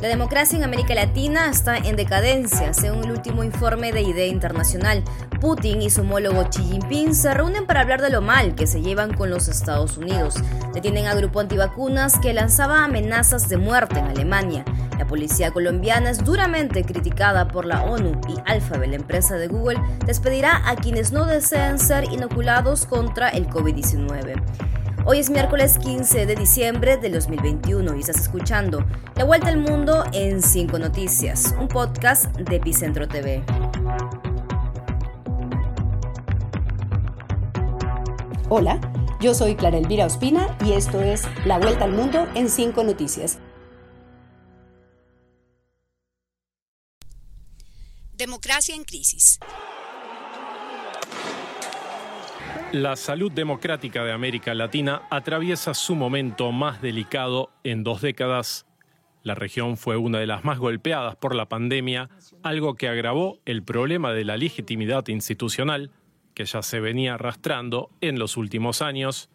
La democracia en América Latina está en decadencia, según el último informe de IDEA Internacional. Putin y su homólogo Xi Jinping se reúnen para hablar de lo mal que se llevan con los Estados Unidos. Detienen al grupo antivacunas que lanzaba amenazas de muerte en Alemania. La policía colombiana es duramente criticada por la ONU y Alphabet, la empresa de Google, despedirá a quienes no deseen ser inoculados contra el COVID-19. Hoy es miércoles 15 de diciembre del 2021 y estás escuchando La Vuelta al Mundo en 5 Noticias, un podcast de Epicentro TV. Hola, yo soy Clara Elvira Ospina y esto es La Vuelta al Mundo en 5 Noticias. Democracia en crisis. La salud democrática de América Latina atraviesa su momento más delicado en dos décadas. La región fue una de las más golpeadas por la pandemia, algo que agravó el problema de la legitimidad institucional que ya se venía arrastrando en los últimos años.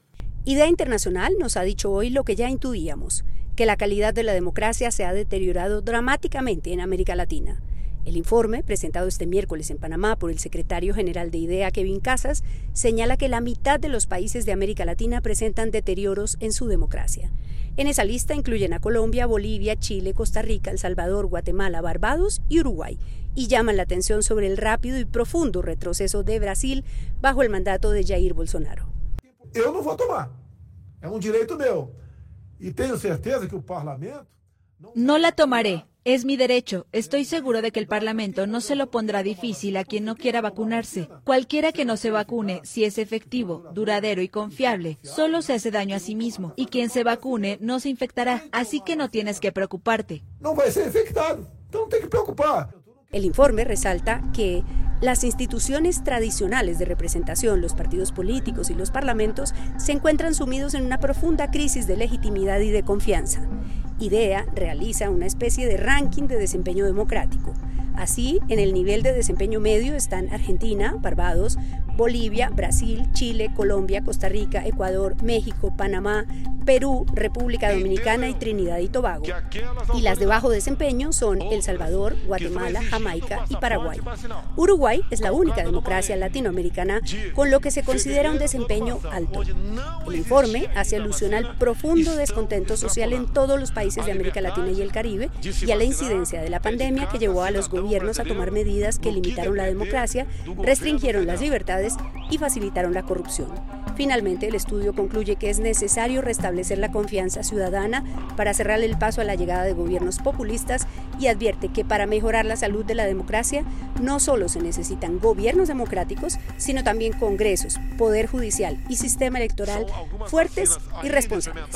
Idea Internacional nos ha dicho hoy lo que ya intuíamos, que la calidad de la democracia se ha deteriorado dramáticamente en América Latina. El informe, presentado este miércoles en Panamá por el secretario general de IDEA, Kevin Casas, señala que la mitad de los países de América Latina presentan deterioros en su democracia. En esa lista incluyen a Colombia, Bolivia, Chile, Costa Rica, El Salvador, Guatemala, Barbados y Uruguay, y llaman la atención sobre el rápido y profundo retroceso de Brasil bajo el mandato de Jair Bolsonaro. Eu não vou tomar. É um direito meu. E tenho certeza que o parlamento no la tomaré. Es mi derecho. Estoy seguro de que el Parlamento no se lo pondrá difícil a quien no quiera vacunarse. Cualquiera que no se vacune, si es efectivo, duradero y confiable, solo se hace daño a sí mismo. Y quien se vacune no se infectará. Así que no tienes que preocuparte. No va a ser infectado. No que preocupar. El informe resalta que las instituciones tradicionales de representación, los partidos políticos y los parlamentos, se encuentran sumidos en una profunda crisis de legitimidad y de confianza. IDEA realiza una especie de ranking de desempeño democrático. Así, en el nivel de desempeño medio están Argentina, Barbados, Bolivia, Brasil, Chile, Colombia, Costa Rica, Ecuador, México, Panamá, Perú, República Dominicana y Trinidad y Tobago. Y las de bajo desempeño son El Salvador, Guatemala, Jamaica y Paraguay. Uruguay es la única democracia latinoamericana con lo que se considera un desempeño alto. El informe hace alusión al profundo descontento social en todos los países de América Latina y el Caribe y a la incidencia de la pandemia que llevó a los gobiernos a tomar medidas que limitaron la democracia, restringieron las libertades y facilitaron la corrupción. Finalmente, el estudio concluye que es necesario restablecer la confianza ciudadana para cerrar el paso a la llegada de gobiernos populistas y advierte que para mejorar la salud de la democracia no solo se necesitan gobiernos democráticos, sino también congresos, poder judicial y sistema electoral fuertes y responsables.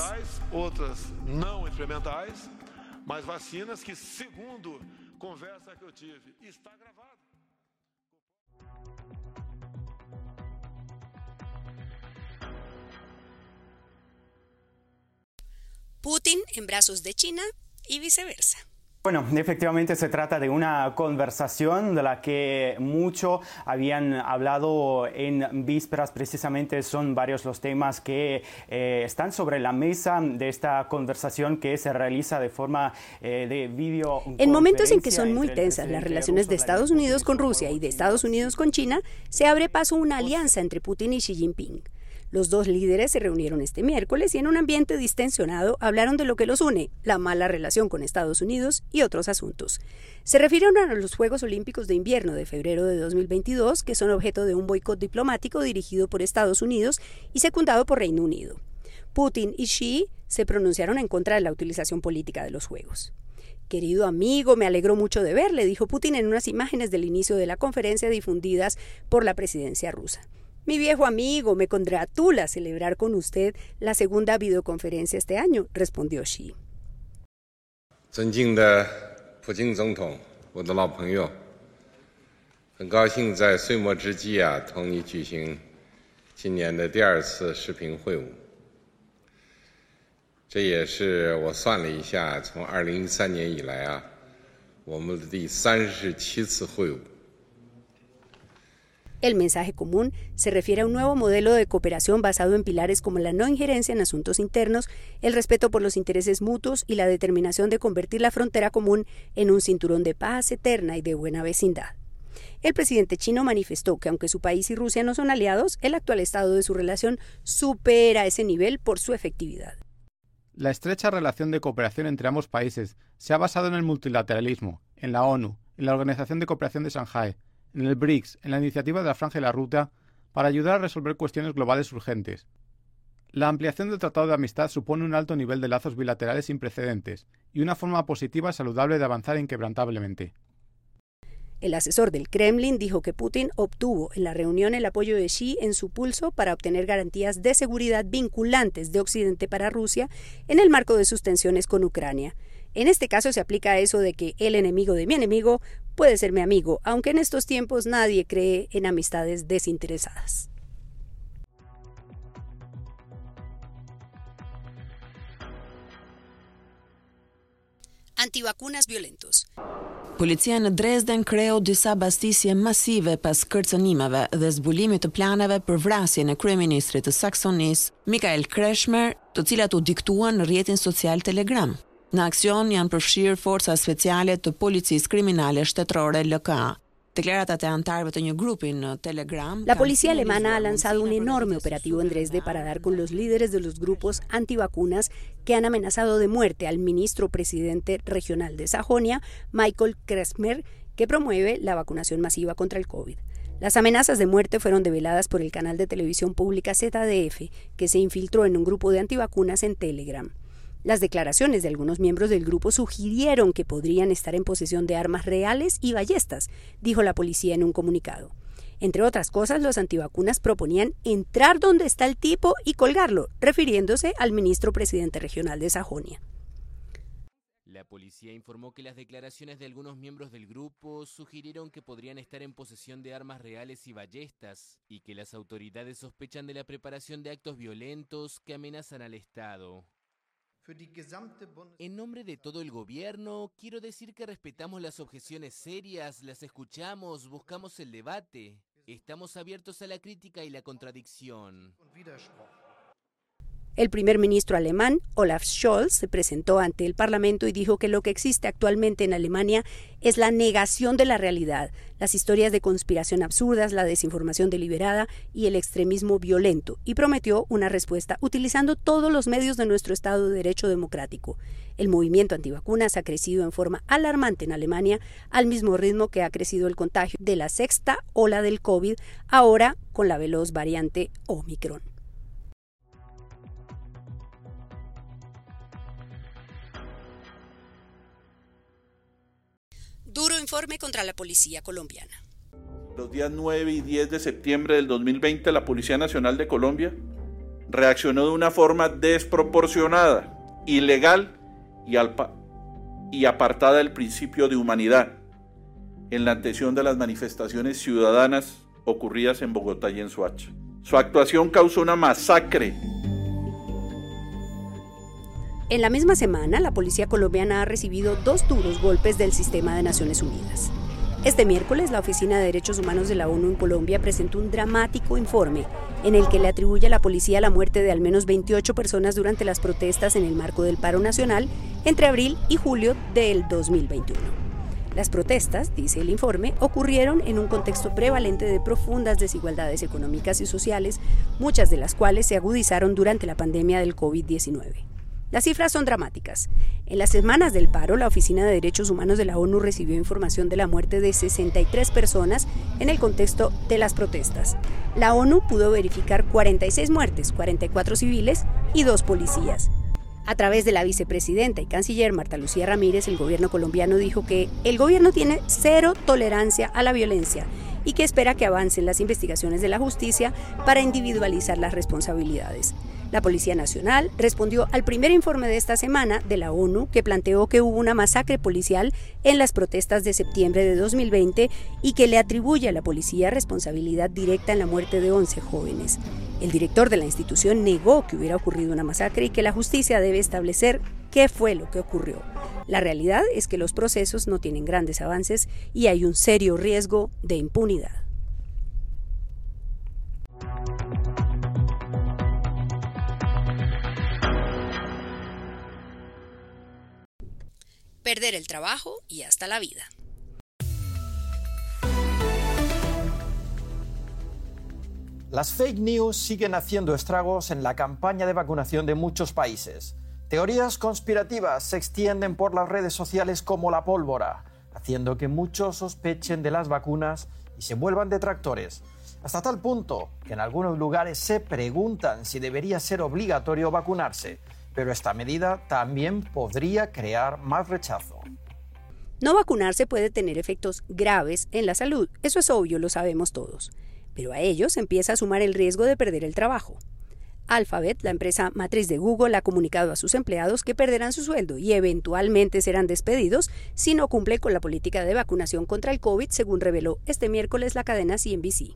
Putin en brazos de China y viceversa. Bueno, efectivamente se trata de una conversación de la que mucho habían hablado en vísperas. Precisamente son varios los temas que eh, están sobre la mesa de esta conversación que se realiza de forma eh, de vídeo. En momentos en que son muy tensas las relaciones de Estados Unidos con Rusia y de Estados Unidos con China, se abre paso una alianza entre Putin y Xi Jinping. Los dos líderes se reunieron este miércoles y en un ambiente distensionado hablaron de lo que los une, la mala relación con Estados Unidos y otros asuntos. Se refirieron a los Juegos Olímpicos de Invierno de febrero de 2022, que son objeto de un boicot diplomático dirigido por Estados Unidos y secundado por Reino Unido. Putin y Xi se pronunciaron en contra de la utilización política de los Juegos. Querido amigo, me alegro mucho de verle, dijo Putin en unas imágenes del inicio de la conferencia difundidas por la presidencia rusa. Mi viejo amigo, me congratula celebrar con usted la segunda videoconferencia este año, respondió Xi. El mensaje común se refiere a un nuevo modelo de cooperación basado en pilares como la no injerencia en asuntos internos, el respeto por los intereses mutuos y la determinación de convertir la frontera común en un cinturón de paz eterna y de buena vecindad. El presidente chino manifestó que aunque su país y Rusia no son aliados, el actual estado de su relación supera ese nivel por su efectividad. La estrecha relación de cooperación entre ambos países se ha basado en el multilateralismo, en la ONU, en la Organización de Cooperación de Shanghái, en el BRICS, en la iniciativa de la Franja y la Ruta, para ayudar a resolver cuestiones globales urgentes. La ampliación del Tratado de Amistad supone un alto nivel de lazos bilaterales sin precedentes y una forma positiva y saludable de avanzar inquebrantablemente. El asesor del Kremlin dijo que Putin obtuvo en la reunión el apoyo de Xi en su pulso para obtener garantías de seguridad vinculantes de Occidente para Rusia en el marco de sus tensiones con Ucrania. En este caso se aplica eso de que el enemigo de mi enemigo puede ser mi amigo, aunque en estos tiempos nadie cree en amistades desinteresadas. Antivacunas violentos. Policia në Dresden kreu disa bastisje masive pas kërcënimeve dhe zbulimit të planeve për vrasjen e kryeministrit të Saksonis, Mikael Kreshmer, të cilat u diktuan në rjetin social Telegram. Në aksion janë përfshirë forca speciale të policisë kriminale shtetërore. Declaratas de antarëve të një grupi në Telegram. La policía alemana ha lanzado un enorme operativo en Dresde para dar con los líderes de los grupos antivacunas que han amenazado de muerte al ministro presidente regional de Sajonia, Michael Kresmer, que promueve la vacunación masiva contra el COVID. Las amenazas de muerte fueron develadas por el canal de televisión pública ZDF, que se infiltró en un grupo de antivacunas en Telegram. Las declaraciones de algunos miembros del grupo sugirieron que podrían estar en posesión de armas reales y ballestas, dijo la policía en un comunicado. Entre otras cosas, los antivacunas proponían entrar donde está el tipo y colgarlo, refiriéndose al ministro presidente regional de Sajonia. La policía informó que las declaraciones de algunos miembros del grupo sugirieron que podrían estar en posesión de armas reales y ballestas, y que las autoridades sospechan de la preparación de actos violentos que amenazan al Estado. En nombre de todo el gobierno, quiero decir que respetamos las objeciones serias, las escuchamos, buscamos el debate. Estamos abiertos a la crítica y la contradicción. El primer ministro alemán, Olaf Scholz, se presentó ante el Parlamento y dijo que lo que existe actualmente en Alemania es la negación de la realidad, las historias de conspiración absurdas, la desinformación deliberada y el extremismo violento, y prometió una respuesta utilizando todos los medios de nuestro Estado de Derecho democrático. El movimiento antivacunas ha crecido en forma alarmante en Alemania, al mismo ritmo que ha crecido el contagio de la sexta ola del COVID, ahora con la veloz variante Omicron. Informe contra la policía colombiana. Los días 9 y 10 de septiembre del 2020, la Policía Nacional de Colombia reaccionó de una forma desproporcionada, ilegal y, apartada del principio de humanidad en la atención de las manifestaciones ciudadanas ocurridas en Bogotá y en Soacha. Su actuación causó una masacre en la misma semana, la policía colombiana ha recibido dos duros golpes del sistema de Naciones Unidas. Este miércoles, la Oficina de Derechos Humanos de la ONU en Colombia presentó un dramático informe en el que le atribuye a la policía la muerte de al menos 28 personas durante las protestas en el marco del paro nacional entre abril y julio del 2021. Las protestas, dice el informe, ocurrieron en un contexto prevalente de profundas desigualdades económicas y sociales, muchas de las cuales se agudizaron durante la pandemia del COVID-19. Las cifras son dramáticas. En las semanas del paro, la Oficina de Derechos Humanos de la ONU recibió información de la muerte de 63 personas en el contexto de las protestas. La ONU pudo verificar 46 muertes, 44 civiles y dos policías. A través de la vicepresidenta y canciller Marta Lucía Ramírez, el gobierno colombiano dijo que el gobierno tiene cero tolerancia a la violencia y que espera que avancen las investigaciones de la justicia para individualizar las responsabilidades. La Policía Nacional respondió al primer informe de esta semana de la ONU que planteó que hubo una masacre policial en las protestas de septiembre de 2020 y que le atribuye a la policía responsabilidad directa en la muerte de 11 jóvenes. El director de la institución negó que hubiera ocurrido una masacre y que la justicia debe establecer qué fue lo que ocurrió. La realidad es que los procesos no tienen grandes avances y hay un serio riesgo de impunidad. Perder el trabajo y hasta la vida. Las fake news siguen haciendo estragos en la campaña de vacunación de muchos países. Teorías conspirativas se extienden por las redes sociales como la pólvora, haciendo que muchos sospechen de las vacunas y se vuelvan detractores, hasta tal punto que en algunos lugares se preguntan si debería ser obligatorio vacunarse, pero esta medida también podría crear más rechazo. No vacunarse puede tener efectos graves en la salud, eso es obvio, lo sabemos todos, pero a ellos empieza a sumar el riesgo de perder el trabajo. Alphabet, la empresa matriz de Google, ha comunicado a sus empleados que perderán su sueldo y eventualmente serán despedidos si no cumplen con la política de vacunación contra el COVID, según reveló este miércoles la cadena CNBC.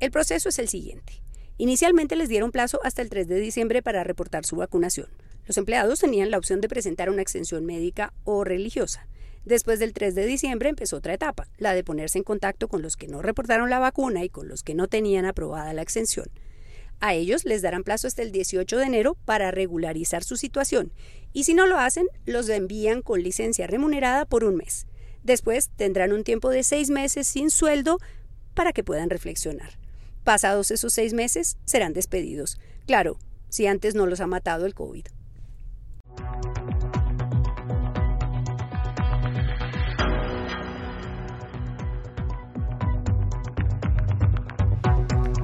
El proceso es el siguiente. Inicialmente les dieron plazo hasta el 3 de diciembre para reportar su vacunación. Los empleados tenían la opción de presentar una extensión médica o religiosa. Después del 3 de diciembre empezó otra etapa, la de ponerse en contacto con los que no reportaron la vacuna y con los que no tenían aprobada la extensión. A ellos les darán plazo hasta el 18 de enero para regularizar su situación y si no lo hacen, los envían con licencia remunerada por un mes. Después tendrán un tiempo de seis meses sin sueldo para que puedan reflexionar. Pasados esos seis meses, serán despedidos. Claro, si antes no los ha matado el COVID.